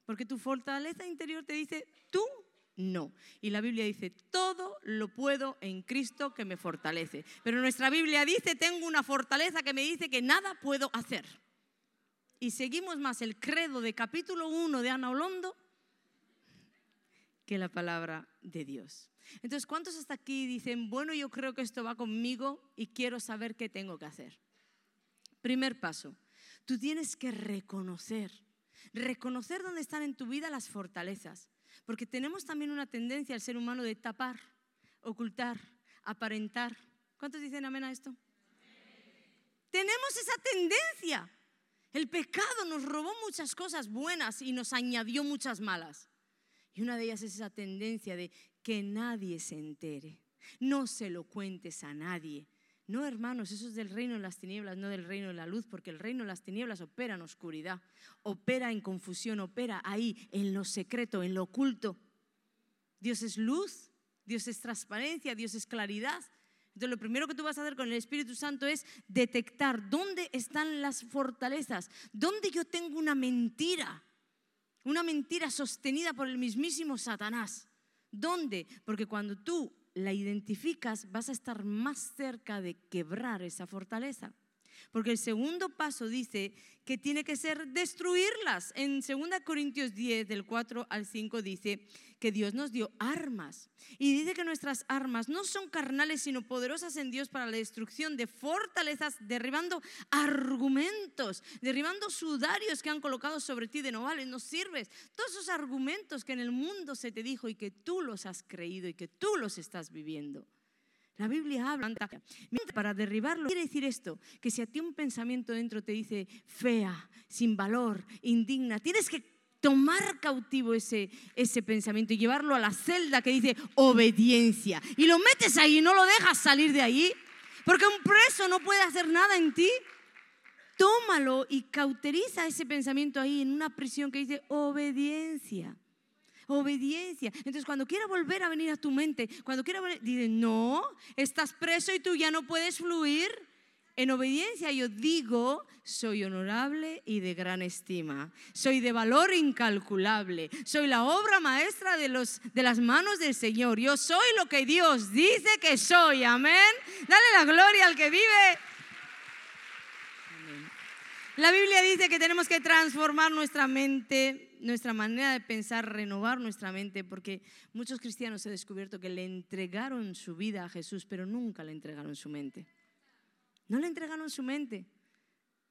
Porque tu fortaleza interior te dice, tú no. Y la Biblia dice, todo lo puedo en Cristo que me fortalece. Pero nuestra Biblia dice, tengo una fortaleza que me dice que nada puedo hacer. Y seguimos más el credo de capítulo 1 de Ana Olondo que la palabra de Dios. Entonces, ¿cuántos hasta aquí dicen, bueno, yo creo que esto va conmigo y quiero saber qué tengo que hacer? Primer paso, tú tienes que reconocer, reconocer dónde están en tu vida las fortalezas. Porque tenemos también una tendencia al ser humano de tapar, ocultar, aparentar. ¿Cuántos dicen amén a esto? Tenemos esa tendencia. El pecado nos robó muchas cosas buenas y nos añadió muchas malas. Y una de ellas es esa tendencia de que nadie se entere. No se lo cuentes a nadie. No, hermanos, eso es del reino de las tinieblas, no del reino de la luz, porque el reino de las tinieblas opera en oscuridad, opera en confusión, opera ahí, en lo secreto, en lo oculto. Dios es luz, Dios es transparencia, Dios es claridad. Entonces lo primero que tú vas a hacer con el Espíritu Santo es detectar dónde están las fortalezas, dónde yo tengo una mentira, una mentira sostenida por el mismísimo Satanás. ¿Dónde? Porque cuando tú la identificas, vas a estar más cerca de quebrar esa fortaleza. Porque el segundo paso dice que tiene que ser destruirlas. En 2 Corintios 10, del 4 al 5, dice que Dios nos dio armas. Y dice que nuestras armas no son carnales, sino poderosas en Dios para la destrucción de fortalezas, derribando argumentos, derribando sudarios que han colocado sobre ti de no vale, no sirves. Todos esos argumentos que en el mundo se te dijo y que tú los has creído y que tú los estás viviendo. La Biblia habla para derribarlo. Quiere decir esto, que si a ti un pensamiento dentro te dice fea, sin valor, indigna, tienes que tomar cautivo ese, ese pensamiento y llevarlo a la celda que dice obediencia. Y lo metes ahí y no lo dejas salir de ahí, porque un preso no puede hacer nada en ti. Tómalo y cauteriza ese pensamiento ahí en una prisión que dice obediencia obediencia. Entonces, cuando quiera volver a venir a tu mente, cuando quiera volver, dice, no, estás preso y tú ya no puedes fluir en obediencia. Yo digo, soy honorable y de gran estima. Soy de valor incalculable. Soy la obra maestra de, los, de las manos del Señor. Yo soy lo que Dios dice que soy. Amén. Dale la gloria al que vive. La Biblia dice que tenemos que transformar nuestra mente nuestra manera de pensar, renovar nuestra mente, porque muchos cristianos he descubierto que le entregaron su vida a Jesús, pero nunca le entregaron su mente. No le entregaron su mente.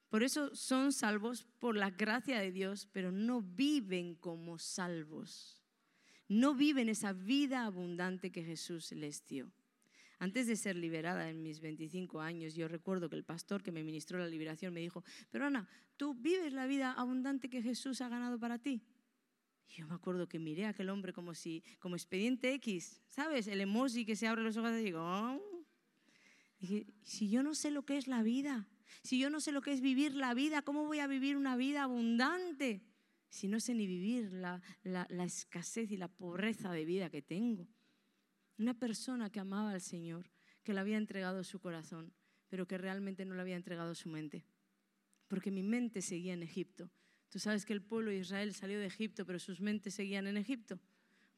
Por eso son salvos por la gracia de Dios, pero no viven como salvos. No viven esa vida abundante que Jesús les dio. Antes de ser liberada en mis 25 años, yo recuerdo que el pastor que me ministró la liberación me dijo, pero Ana, ¿tú vives la vida abundante que Jesús ha ganado para ti? Y yo me acuerdo que miré a aquel hombre como si, como expediente X, ¿sabes? El emoji que se abre los ojos y digo, oh". dije, si yo no sé lo que es la vida, Si yo no sé lo que es vivir la vida, ¿cómo voy a vivir una vida abundante? Si no sé ni vivir la, la escasez y la pobreza de vida que tengo. Una persona que amaba al Señor, que le había entregado su corazón, pero que realmente no le había entregado su mente. Porque mi mente seguía en Egipto. Tú sabes que el pueblo de Israel salió de Egipto, pero sus mentes seguían en Egipto.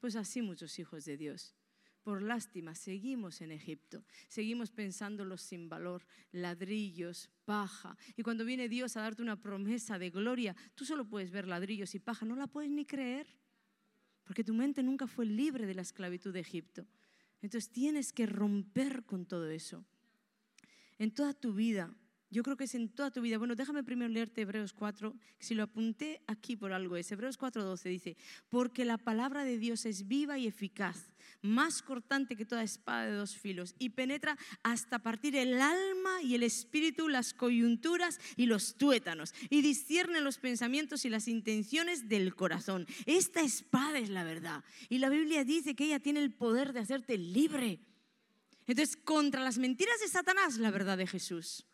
Pues así muchos hijos de Dios. Por lástima, seguimos en Egipto, seguimos pensándolos sin valor, ladrillos, paja. Y cuando viene Dios a darte una promesa de gloria, tú solo puedes ver ladrillos y paja, no la puedes ni creer, porque tu mente nunca fue libre de la esclavitud de Egipto. Entonces tienes que romper con todo eso. En toda tu vida, yo creo que es en toda tu vida. Bueno, déjame primero leerte Hebreos 4, si lo apunté aquí por algo es. Hebreos 4:12 dice, porque la palabra de Dios es viva y eficaz, más cortante que toda espada de dos filos, y penetra hasta partir el alma y el espíritu, las coyunturas y los tuétanos, y discierne los pensamientos y las intenciones del corazón. Esta espada es la verdad. Y la Biblia dice que ella tiene el poder de hacerte libre. Entonces, contra las mentiras de Satanás, la verdad de Jesús.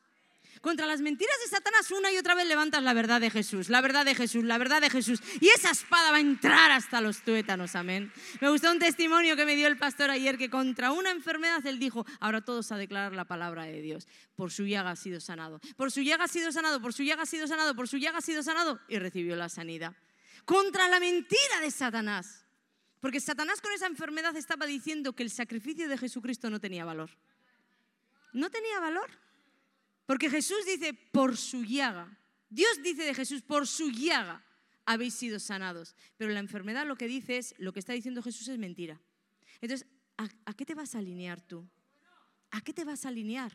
Contra las mentiras de Satanás una y otra vez levantas la verdad de Jesús, la verdad de Jesús, la verdad de Jesús. Y esa espada va a entrar hasta los tuétanos, amén. Me gustó un testimonio que me dio el pastor ayer que contra una enfermedad él dijo, ahora todos a declarar la palabra de Dios. Por su llaga ha sido sanado, por su llaga ha sido sanado, por su llaga ha sido sanado, por su llaga ha sido sanado y recibió la sanidad. Contra la mentira de Satanás. Porque Satanás con esa enfermedad estaba diciendo que el sacrificio de Jesucristo no tenía valor. No tenía valor. Porque Jesús dice, por su llaga. Dios dice de Jesús, por su llaga habéis sido sanados. Pero la enfermedad lo que dice es, lo que está diciendo Jesús es mentira. Entonces, ¿a, qué te vas a alinear tú? ¿A qué te vas a alinear?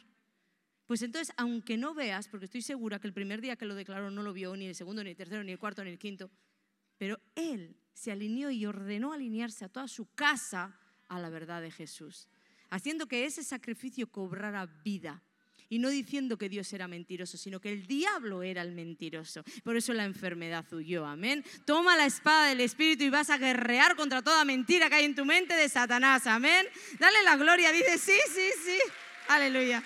Pues entonces, aunque no veas, porque estoy segura que el primer día que lo declaró no lo vio, ni el segundo, ni el tercero, ni el cuarto, ni el quinto, pero él se alineó y ordenó alinearse a toda su casa a la verdad de Jesús, haciendo que ese sacrificio cobrara vida y no diciendo que Dios era mentiroso, sino que el diablo era el mentiroso. Por eso la enfermedad huyó, amén. Toma la espada del Espíritu y vas a guerrear contra toda mentira que hay en tu mente de Satanás, amén. Dale la gloria, dice, sí, sí, sí, aleluya.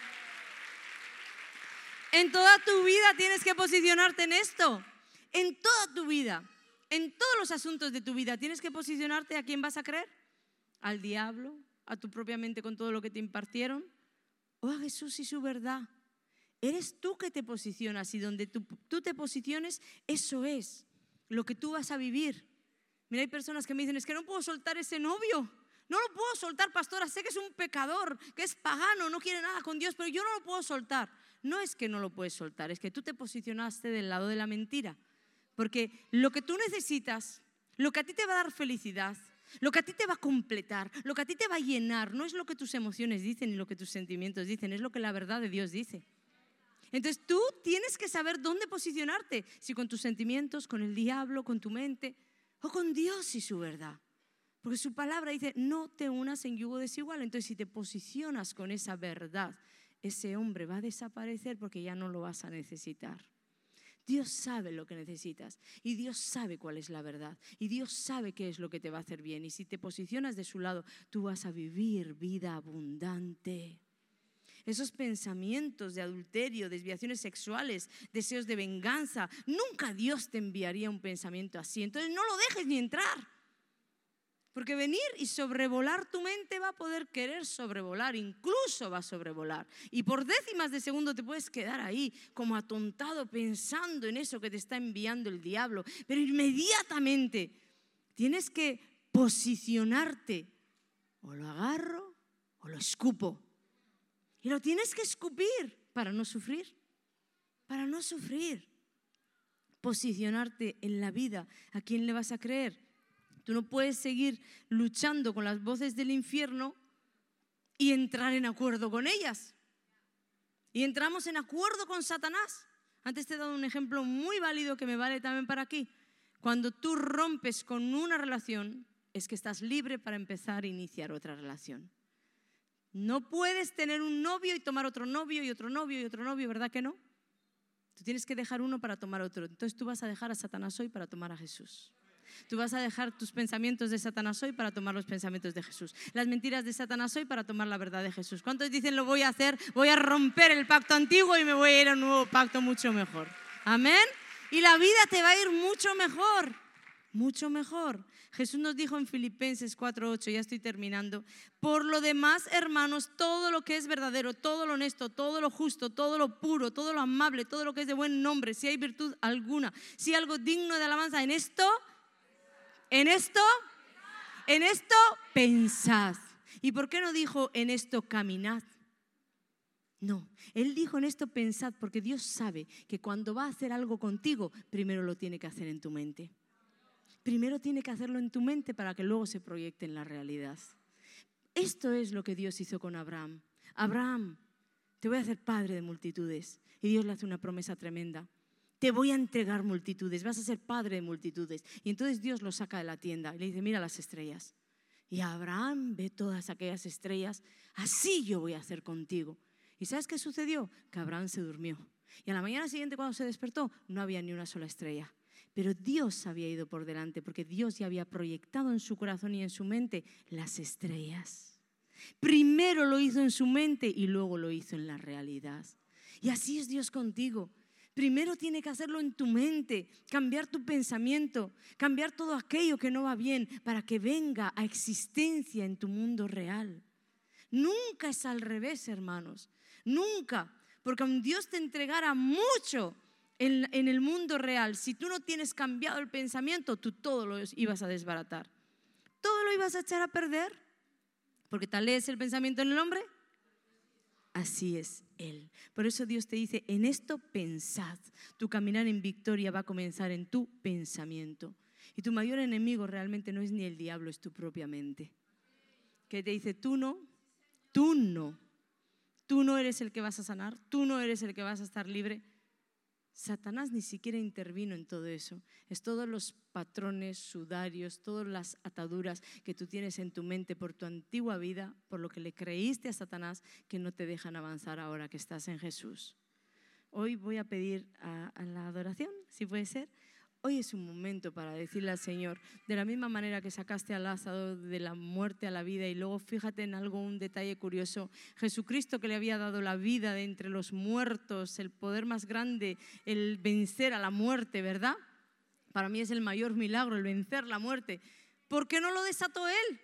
En toda tu vida tienes que posicionarte en esto, en toda tu vida, en todos los asuntos de tu vida, tienes que posicionarte a quién vas a creer, al diablo, a tu propia mente con todo lo que te impartieron oh a Jesús y su verdad. Eres tú que te posicionas y donde tú, te posiciones, eso es lo que tú vas a vivir. Mira, hay personas que me dicen, es que no puedo soltar ese novio. No lo puedo soltar, pastora. Sé que es un pecador, que es pagano, no quiere nada con Dios, pero yo no lo puedo soltar. No es que no lo puedes soltar, es que tú te posicionaste del lado de la mentira. Porque lo que tú necesitas, lo que a ti te va a dar felicidad, lo que a ti te va a completar, lo que a ti te va a llenar, no es lo que tus emociones dicen ni lo que tus sentimientos dicen, es lo que la verdad de Dios dice. Entonces tú tienes que saber dónde posicionarte, si con tus sentimientos, con el diablo, con tu mente, o con Dios y su verdad. Porque su palabra dice, no te unas en yugo desigual. Entonces si te posicionas con esa verdad, ese hombre va a desaparecer porque ya no lo vas a necesitar. Dios sabe lo que necesitas y Dios sabe cuál es la verdad y Dios sabe qué es lo que te va a hacer bien. Y si te posicionas de su lado, tú vas a vivir vida abundante. Esos pensamientos de adulterio, desviaciones sexuales, deseos de venganza, nunca Dios te enviaría un pensamiento así. Entonces no lo dejes ni entrar. Porque venir y sobrevolar tu mente va a poder querer sobrevolar, incluso va a sobrevolar. Y por décimas de segundo te puedes quedar ahí como atontado pensando en eso que te está enviando el diablo. Pero inmediatamente tienes que posicionarte. O lo agarro o lo escupo. Y lo tienes que escupir para no sufrir. Para no sufrir. Posicionarte en la vida. ¿A quién le vas a creer? Tú no puedes seguir luchando con las voces del infierno y entrar en acuerdo con ellas. Y entramos en acuerdo con Satanás. Antes te he dado un ejemplo muy válido que me vale también para aquí. Cuando tú rompes con una relación, es que estás libre para empezar a iniciar otra relación. No puedes tener un novio y tomar otro novio y otro novio y otro novio, ¿verdad que no? Tú tienes que dejar uno para tomar otro. Entonces tú vas a dejar a Satanás hoy para tomar a Jesús. Tú vas a dejar tus pensamientos de Satanás hoy para tomar los pensamientos de Jesús. Las mentiras de Satanás hoy para tomar la verdad de Jesús. ¿Cuántos dicen lo voy a hacer? Voy a romper el pacto antiguo y me voy a ir a un nuevo pacto mucho mejor. Amén. Y la vida te va a ir mucho mejor. Mucho mejor. Jesús nos dijo en Filipenses 4:8, ya estoy terminando, por lo demás, hermanos, todo lo que es verdadero, todo lo honesto, todo lo justo, todo lo puro, todo lo amable, todo lo que es de buen nombre, si hay virtud alguna, si algo digno de alabanza, en esto, en esto, en esto pensad. ¿Y por qué no dijo en esto caminad? No, él dijo en esto pensad porque Dios sabe que cuando va a hacer algo contigo, primero lo tiene que hacer en tu mente primero tiene que hacerlo en tu mente para que luego se proyecte en la realidad. Esto es lo que Dios hizo con Abraham. Abraham, te voy a hacer padre de multitudes. Y Dios le hace una promesa tremenda. Te voy a entregar multitudes, vas a ser padre de multitudes. Y entonces Dios lo saca de la tienda y le dice, mira las estrellas. Y Abraham ve todas aquellas estrellas, así yo voy a hacer contigo. ¿Y sabes qué sucedió? Que Abraham se durmió. Y a la mañana siguiente cuando se despertó no había ni una sola estrella. Pero Dios había ido por delante porque Dios ya había proyectado en su corazón y en su mente las estrellas. Primero lo hizo en su mente y luego lo hizo en la realidad. Y así es Dios contigo. Primero tiene que hacerlo en tu mente, cambiar tu pensamiento, cambiar todo aquello que no va bien para que venga a existencia en tu mundo real. Nunca es al revés, hermanos. Nunca. Porque aun Dios te entregara mucho, en, el mundo real, si tú no tienes cambiado el pensamiento, tú todo lo ibas a desbaratar. Todo lo ibas a echar a perder. Porque tal es el pensamiento en el hombre. Así es Él. Por eso Dios te dice, en esto pensad. Tu caminar en victoria va a comenzar en tu pensamiento. Y tu mayor enemigo realmente no es ni el diablo, es tu propia mente. Que te dice, tú no, tú no. Tú no eres el que vas a sanar, tú no eres el que vas a estar libre Satanás ni siquiera intervino en todo eso. Es todos los patrones sudarios, todas las ataduras que tú tienes en tu mente por tu antigua vida, por lo que le creíste a Satanás, que no te dejan avanzar ahora que estás en Jesús. Hoy voy a pedir a, la adoración, si puede ser. Hoy es un momento para decirle al Señor, de la misma manera que sacaste a Lázaro de la muerte a la vida y luego fíjate en algo, un detalle curioso, Jesucristo que le había dado la vida de entre los muertos, el poder más grande, el vencer a la muerte, ¿verdad? Para mí es el mayor milagro, el vencer la muerte. ¿Por qué no lo desató Él?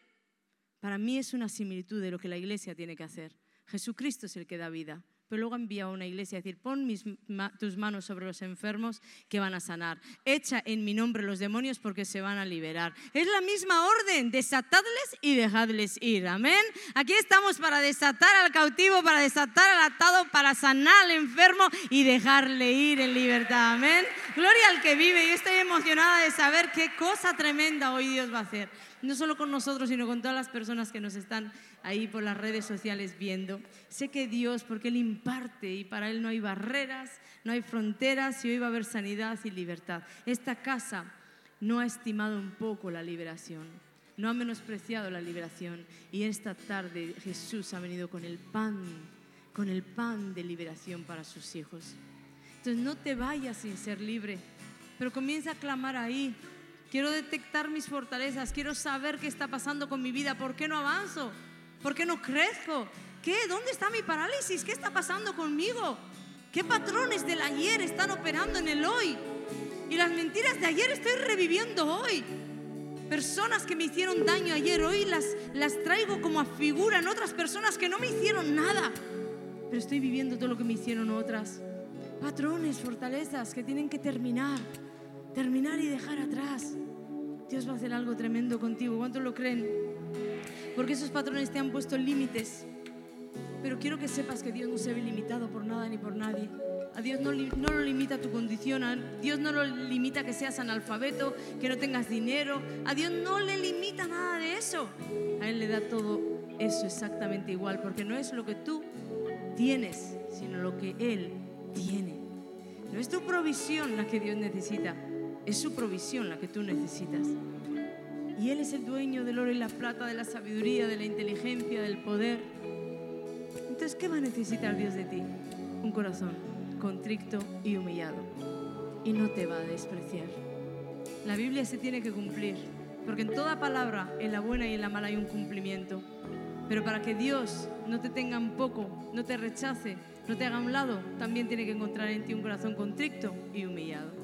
Para mí es una similitud de lo que la iglesia tiene que hacer. Jesucristo es el que da vida pero luego envía a una iglesia a decir, pon tus manos sobre los enfermos que van a sanar. Echa en mi nombre los demonios porque se van a liberar. Es la misma orden, desatadles y dejadles ir. Amén. Aquí estamos para desatar al cautivo, para desatar al atado, para sanar al enfermo y dejarle ir en libertad. Amén. Gloria al que vive. Yo estoy emocionada de saber qué cosa tremenda hoy Dios va a hacer. No solo con nosotros, sino con todas las personas que nos están ahí por las redes sociales viendo. Sé que Dios, porque Él imparte y para Él no hay barreras, no hay fronteras y hoy va a haber sanidad y libertad. Esta casa no ha estimado un poco la liberación, no ha menospreciado la liberación y esta tarde Jesús ha venido con el pan, con el pan de liberación para sus hijos. Entonces no te vayas sin ser libre, pero comienza a clamar ahí. Quiero detectar mis fortalezas, quiero saber qué está pasando con mi vida, ¿por qué no avanzo? ¿Por qué no crezco? ¿Qué? ¿Dónde está mi parálisis? ¿Qué está pasando conmigo? ¿Qué patrones del ayer están operando en el hoy? Y las mentiras de ayer estoy reviviendo hoy. Personas que me hicieron daño ayer, hoy las, las traigo como a figura en otras personas que no me hicieron nada. Pero estoy viviendo todo lo que me hicieron otras. Patrones, fortalezas que tienen que terminar. Terminar y dejar atrás. Dios va a hacer algo tremendo contigo. ¿Cuántos lo creen? porque esos patrones te han puesto límites. Pero quiero que sepas que Dios no se ve limitado por nada ni por nadie. A Dios no, no, lo limita tu condición, a Dios no lo limita que seas analfabeto, que no tengas dinero, a Dios no le limita nada de eso. A Él le da todo eso exactamente igual, porque no es lo que tú tienes, sino lo que Él tiene. No es tu provisión la que Dios necesita, es su provisión la que tú necesitas. Y Él es el dueño del oro y la plata, de la sabiduría, de la inteligencia, del poder. Entonces, ¿qué va a necesitar Dios de ti? Un corazón contrito y humillado. Y no te va a despreciar. La Biblia se tiene que cumplir, porque en toda palabra, en la buena y en la mala hay un cumplimiento. Pero para que Dios no te tenga en poco, no te rechace, no te haga a un lado, también tiene que encontrar en ti un corazón contrito y humillado.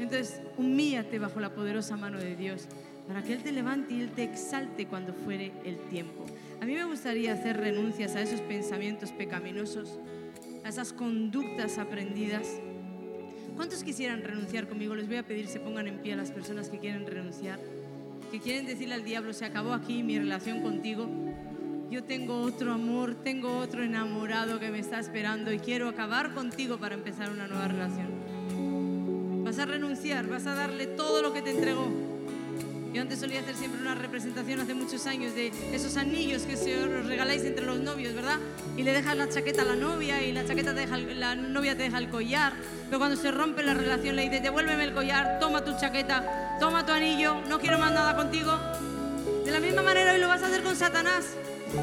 Entonces, humíllate bajo la poderosa mano de Dios para que Él te levante y Él te exalte cuando fuere el tiempo. A mí me gustaría hacer renuncias a esos pensamientos pecaminosos, a esas conductas aprendidas. ¿Cuántos quisieran renunciar conmigo? Les voy a pedir se pongan en pie a las personas que quieren renunciar, que quieren decirle al diablo, se acabó aquí mi relación contigo. Yo tengo otro amor, tengo otro enamorado que me está esperando y quiero acabar contigo para empezar una nueva relación. Vas a renunciar, vas a darle todo lo que te entregó. Yo antes solía hacer siempre una representación hace muchos años de esos anillos que se os regaláis entre los novios, ¿verdad? Y le dejas la chaqueta a la novia y la chaqueta te deja, la novia te deja el collar. Pero cuando se rompe la relación le dices, devuélveme el collar, toma tu chaqueta, toma tu anillo, no quiero más nada contigo. De la misma manera hoy lo vas a hacer con Satanás.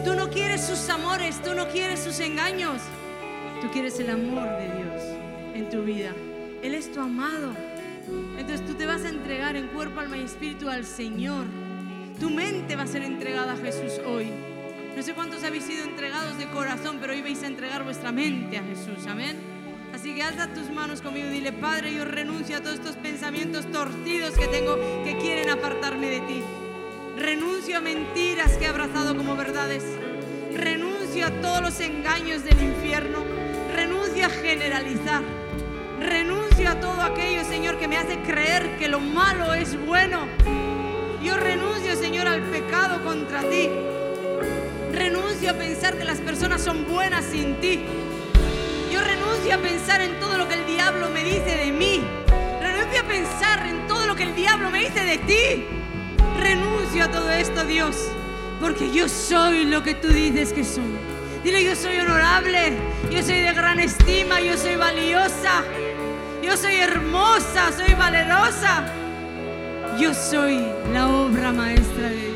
Tú no quieres sus amores, tú no quieres sus engaños. Tú quieres el amor de Dios en tu vida. Él es tu amado. Entonces tú te vas a entregar en cuerpo, alma y espíritu al Señor. Tu mente va a ser entregada a Jesús hoy. No sé cuántos habéis sido entregados de corazón, pero hoy vais a entregar vuestra mente a Jesús. Amén. Así que alza tus manos conmigo y dile, Padre, yo renuncio a todos estos pensamientos torcidos que tengo que quieren apartarme de ti. Renuncio a mentiras que he abrazado como verdades. Renuncio a todos los engaños del infierno. Renuncio a generalizar. Renuncio a todo aquello, Señor, que me hace creer que lo malo es bueno. Yo renuncio, Señor, al pecado contra ti. Renuncio a pensar que las personas son buenas sin ti. Yo renuncio a pensar en todo lo que el diablo me dice de mí. Renuncio a pensar en todo lo que el diablo me dice de ti renuncio a todo esto, Dios, porque yo soy lo que tú dices que soy. Dile, yo soy honorable, yo soy de gran estima, yo soy valiosa, yo soy hermosa, soy valerosa. Yo soy la obra maestra de Dios.